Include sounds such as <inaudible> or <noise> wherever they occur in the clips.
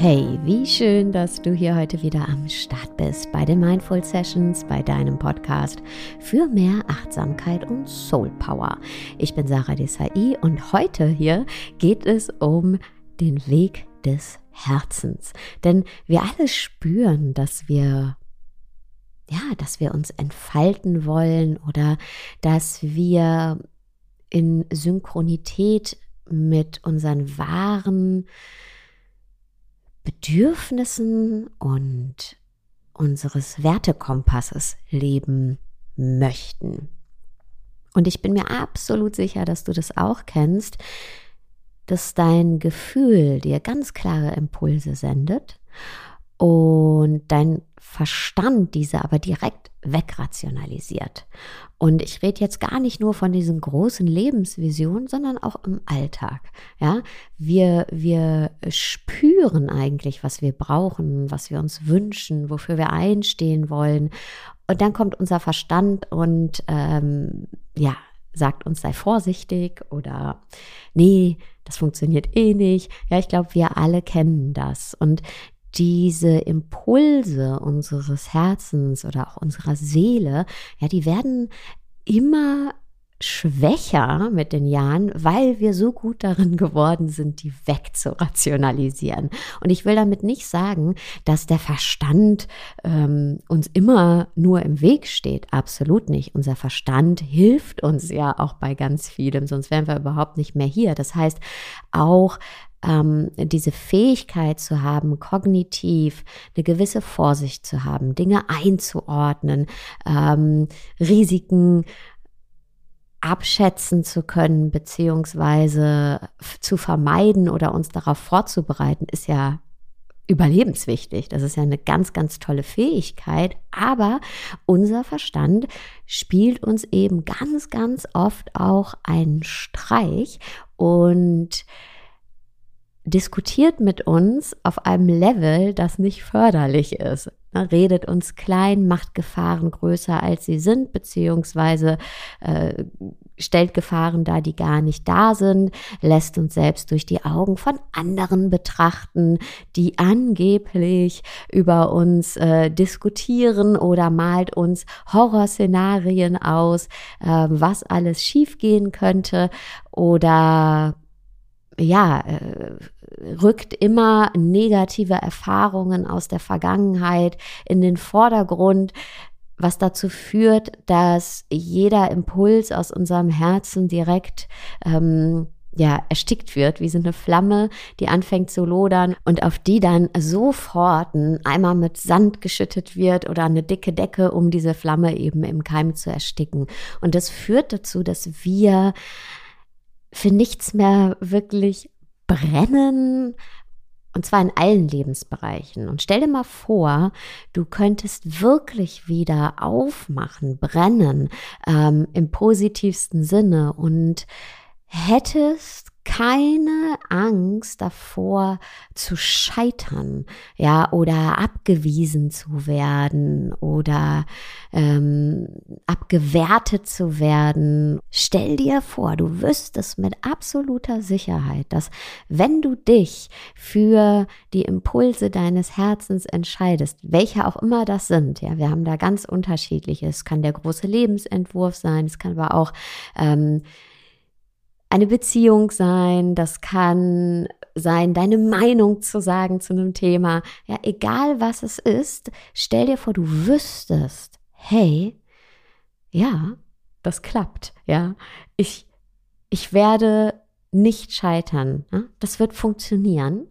Wie schön, dass du hier heute wieder am Start bist bei den Mindful Sessions, bei deinem Podcast für mehr Achtsamkeit und Soul Power. Ich bin Sarah Desai und heute hier geht es um den Weg des Herzens. Denn wir alle spüren, dass wir ja, dass wir uns entfalten wollen oder dass wir in Synchronität mit unseren wahren Bedürfnissen und unseres Wertekompasses leben möchten. Und ich bin mir absolut sicher, dass du das auch kennst, dass dein Gefühl dir ganz klare Impulse sendet und dein Verstand diese aber direkt wegrationalisiert. Und ich rede jetzt gar nicht nur von diesen großen Lebensvisionen, sondern auch im Alltag. Ja, wir, wir spüren eigentlich, was wir brauchen, was wir uns wünschen, wofür wir einstehen wollen. Und dann kommt unser Verstand und ähm, ja, sagt uns, sei vorsichtig oder nee, das funktioniert eh nicht. Ja, ich glaube, wir alle kennen das. Und diese Impulse unseres Herzens oder auch unserer Seele, ja, die werden immer schwächer mit den Jahren, weil wir so gut darin geworden sind, die wegzurationalisieren. Und ich will damit nicht sagen, dass der Verstand ähm, uns immer nur im Weg steht. Absolut nicht. Unser Verstand hilft uns ja auch bei ganz vielem, sonst wären wir überhaupt nicht mehr hier. Das heißt, auch ähm, diese Fähigkeit zu haben, kognitiv eine gewisse Vorsicht zu haben, Dinge einzuordnen, ähm, Risiken abschätzen zu können, beziehungsweise zu vermeiden oder uns darauf vorzubereiten, ist ja überlebenswichtig. Das ist ja eine ganz, ganz tolle Fähigkeit. Aber unser Verstand spielt uns eben ganz, ganz oft auch einen Streich und diskutiert mit uns auf einem Level, das nicht förderlich ist. Ne, redet uns klein, macht Gefahren größer, als sie sind, beziehungsweise äh, stellt Gefahren dar, die gar nicht da sind, lässt uns selbst durch die Augen von anderen betrachten, die angeblich über uns äh, diskutieren oder malt uns Horrorszenarien aus, äh, was alles schiefgehen könnte oder ja, äh, rückt immer negative Erfahrungen aus der Vergangenheit in den Vordergrund, was dazu führt, dass jeder Impuls aus unserem Herzen direkt ähm, ja, erstickt wird, wie so eine Flamme, die anfängt zu lodern und auf die dann sofort ein Eimer mit Sand geschüttet wird oder eine dicke Decke, um diese Flamme eben im Keim zu ersticken. Und das führt dazu, dass wir für nichts mehr wirklich brennen, und zwar in allen Lebensbereichen. Und stell dir mal vor, du könntest wirklich wieder aufmachen, brennen, ähm, im positivsten Sinne und hättest keine Angst davor zu scheitern, ja, oder abgewiesen zu werden oder ähm, abgewertet zu werden. Stell dir vor, du wüsstest mit absoluter Sicherheit, dass wenn du dich für die Impulse deines Herzens entscheidest, welche auch immer das sind, ja, wir haben da ganz unterschiedliche. Es kann der große Lebensentwurf sein, es kann aber auch ähm, eine Beziehung sein, das kann sein, deine Meinung zu sagen zu einem Thema. Ja, egal was es ist, stell dir vor, du wüsstest, hey, ja, das klappt, ja. Ich, ich werde nicht scheitern. Ja? Das wird funktionieren.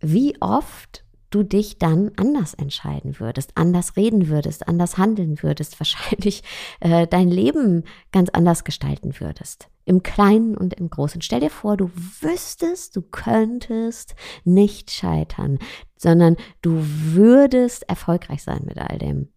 Wie oft du dich dann anders entscheiden würdest, anders reden würdest, anders handeln würdest, <laughs> wahrscheinlich äh, dein Leben ganz anders gestalten würdest. Im Kleinen und im Großen. Stell dir vor, du wüsstest, du könntest nicht scheitern, sondern du würdest erfolgreich sein mit all dem.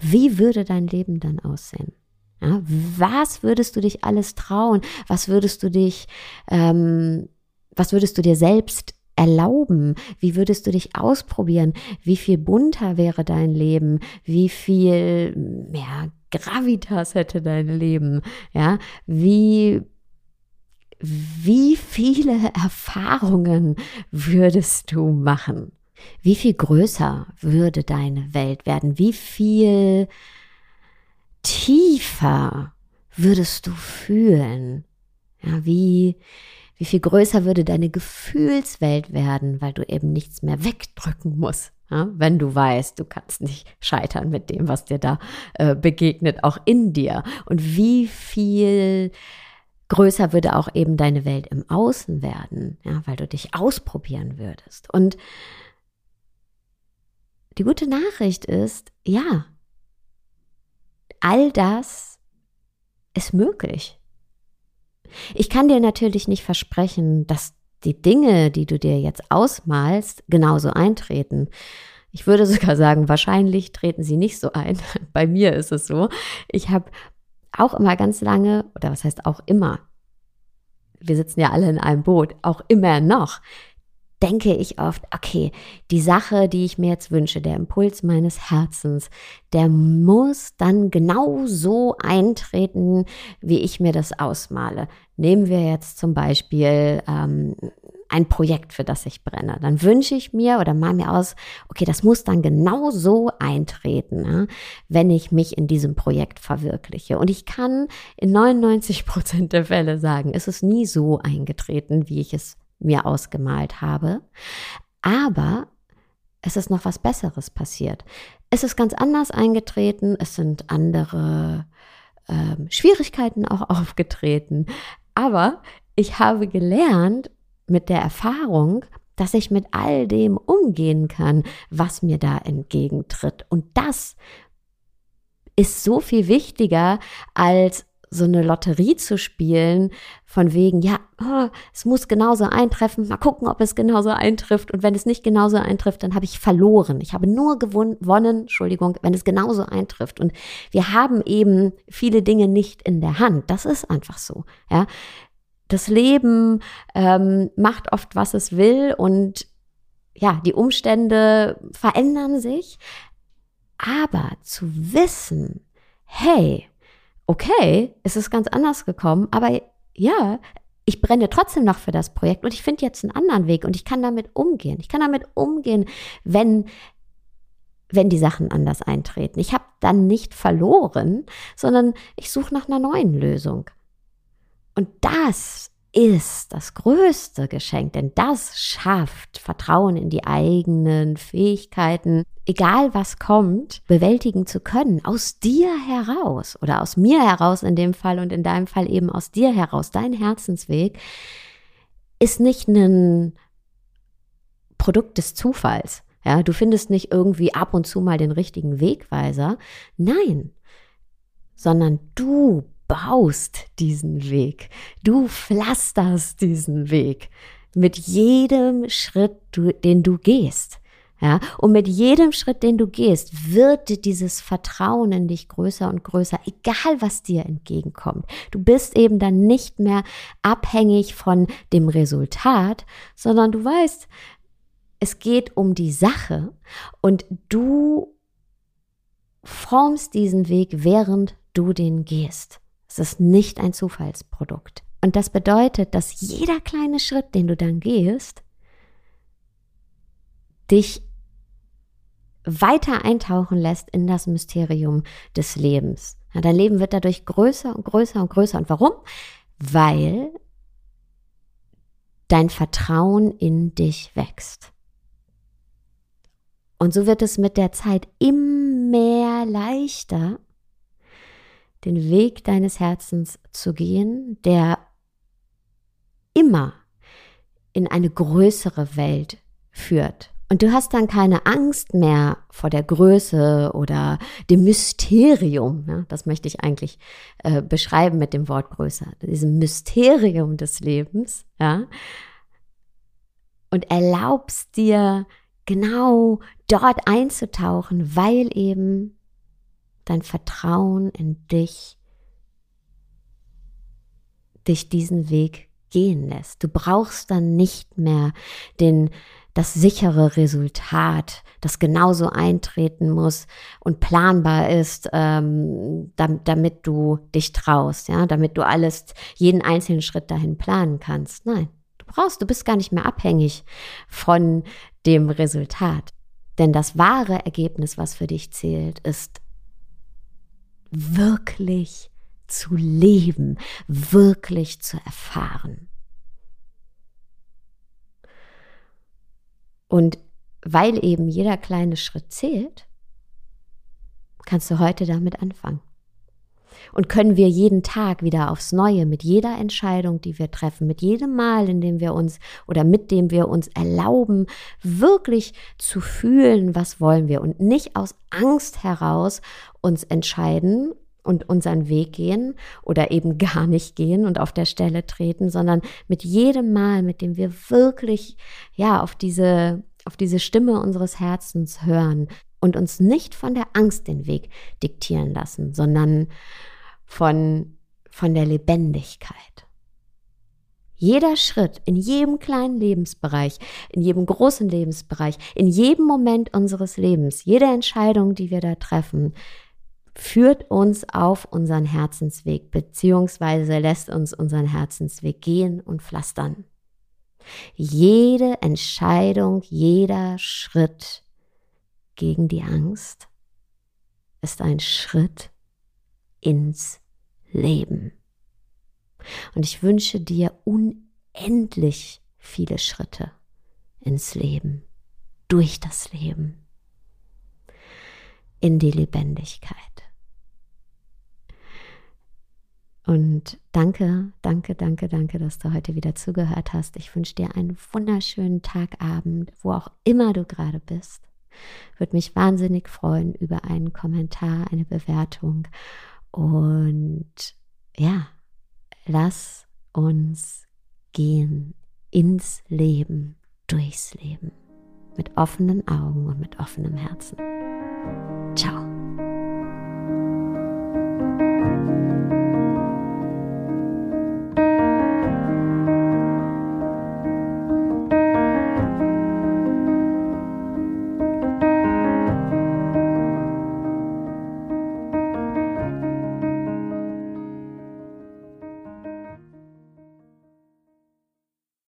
Wie würde dein Leben dann aussehen? Ja, was würdest du dich alles trauen? Was würdest du dich, ähm, was würdest du dir selbst erlauben? Wie würdest du dich ausprobieren? Wie viel bunter wäre dein Leben? Wie viel mehr Gravitas hätte dein Leben? Ja, wie wie viele Erfahrungen würdest du machen? Wie viel größer würde deine Welt werden? Wie viel tiefer würdest du fühlen? Ja, wie, wie viel größer würde deine Gefühlswelt werden, weil du eben nichts mehr wegdrücken musst. Ja, wenn du weißt, du kannst nicht scheitern mit dem, was dir da äh, begegnet, auch in dir. Und wie viel größer würde auch eben deine Welt im Außen werden, ja, weil du dich ausprobieren würdest. Und die gute Nachricht ist, ja, all das ist möglich. Ich kann dir natürlich nicht versprechen, dass die Dinge, die du dir jetzt ausmalst, genauso eintreten. Ich würde <laughs> sogar sagen, wahrscheinlich treten sie nicht so ein. <laughs> Bei mir ist es so. Ich habe auch immer ganz lange, oder was heißt auch immer, wir sitzen ja alle in einem Boot, auch immer noch, denke ich oft, okay, die Sache, die ich mir jetzt wünsche, der Impuls meines Herzens, der muss dann genau so eintreten, wie ich mir das ausmale. Nehmen wir jetzt zum Beispiel ähm, ein Projekt, für das ich brenne. Dann wünsche ich mir oder mal mir aus, okay, das muss dann genau so eintreten, ja, wenn ich mich in diesem Projekt verwirkliche. Und ich kann in 99 Prozent der Fälle sagen, es ist nie so eingetreten, wie ich es mir ausgemalt habe. Aber es ist noch was Besseres passiert. Es ist ganz anders eingetreten, es sind andere ähm, Schwierigkeiten auch <laughs> aufgetreten. Aber ich habe gelernt mit der Erfahrung, dass ich mit all dem umgehen kann, was mir da entgegentritt. Und das ist so viel wichtiger als so eine Lotterie zu spielen, von wegen, ja, oh, es muss genauso eintreffen, mal gucken, ob es genauso eintrifft. Und wenn es nicht genauso eintrifft, dann habe ich verloren. Ich habe nur gewonnen, Entschuldigung, wenn es genauso eintrifft. Und wir haben eben viele Dinge nicht in der Hand. Das ist einfach so. Ja, das Leben ähm, macht oft, was es will und ja, die Umstände verändern sich. Aber zu wissen, hey, okay, es ist ganz anders gekommen, aber ja, ich brenne trotzdem noch für das Projekt und ich finde jetzt einen anderen Weg und ich kann damit umgehen. Ich kann damit umgehen, wenn wenn die Sachen anders eintreten. Ich habe dann nicht verloren, sondern ich suche nach einer neuen Lösung. Und das ist das größte Geschenk, denn das schafft Vertrauen in die eigenen Fähigkeiten, egal was kommt, bewältigen zu können, aus dir heraus oder aus mir heraus in dem Fall und in deinem Fall eben aus dir heraus. Dein Herzensweg ist nicht ein Produkt des Zufalls. Ja, du findest nicht irgendwie ab und zu mal den richtigen Wegweiser. Nein, sondern du baust diesen Weg. Du pflasterst diesen Weg mit jedem Schritt, den du gehst. Ja, und mit jedem Schritt, den du gehst, wird dieses Vertrauen in dich größer und größer, egal was dir entgegenkommt. Du bist eben dann nicht mehr abhängig von dem Resultat, sondern du weißt, es geht um die Sache und du formst diesen Weg, während du den gehst. Es ist nicht ein Zufallsprodukt. Und das bedeutet, dass jeder kleine Schritt, den du dann gehst, dich weiter eintauchen lässt in das Mysterium des Lebens. Ja, dein Leben wird dadurch größer und größer und größer. Und warum? Weil dein Vertrauen in dich wächst. Und so wird es mit der Zeit immer leichter, den Weg deines Herzens zu gehen, der immer in eine größere Welt führt. Und du hast dann keine Angst mehr vor der Größe oder dem Mysterium. Ja, das möchte ich eigentlich äh, beschreiben mit dem Wort größer. Diesem Mysterium des Lebens. Ja, und erlaubst dir genau dort einzutauchen, weil eben dein Vertrauen in dich dich diesen Weg gehen lässt. Du brauchst dann nicht mehr den das sichere Resultat, das genauso eintreten muss und planbar ist, ähm, damit, damit du dich traust, ja, damit du alles, jeden einzelnen Schritt dahin planen kannst. Nein, du brauchst, du bist gar nicht mehr abhängig von dem Resultat. Denn das wahre Ergebnis, was für dich zählt, ist wirklich zu leben, wirklich zu erfahren. Und weil eben jeder kleine Schritt zählt, kannst du heute damit anfangen. Und können wir jeden Tag wieder aufs Neue mit jeder Entscheidung, die wir treffen, mit jedem Mal, in dem wir uns oder mit dem wir uns erlauben, wirklich zu fühlen, was wollen wir. Und nicht aus Angst heraus uns entscheiden und unseren Weg gehen oder eben <laughs> gar nicht gehen und auf der Stelle treten, sondern mit jedem Mal, mit dem wir wirklich ja auf diese auf diese Stimme unseres Herzens hören und uns nicht von der Angst den Weg diktieren lassen, sondern von von der Lebendigkeit. Jeder Schritt in jedem kleinen Lebensbereich, in jedem großen Lebensbereich, in jedem Moment unseres Lebens, jede Entscheidung, die wir da treffen, führt uns auf unseren Herzensweg, beziehungsweise lässt uns unseren Herzensweg gehen und pflastern. Jede Entscheidung, jeder Schritt gegen die Angst ist ein Schritt ins Leben. Und ich wünsche dir unendlich viele Schritte ins Leben, durch das Leben, in die Lebendigkeit. Und danke, danke, danke, danke, dass du heute wieder zugehört hast. Ich wünsche dir einen wunderschönen Tagabend, wo auch immer du gerade bist. Würde mich wahnsinnig freuen über einen Kommentar, eine Bewertung. Und ja, lass uns gehen ins Leben, durchs Leben, mit offenen Augen und mit offenem Herzen. Ciao.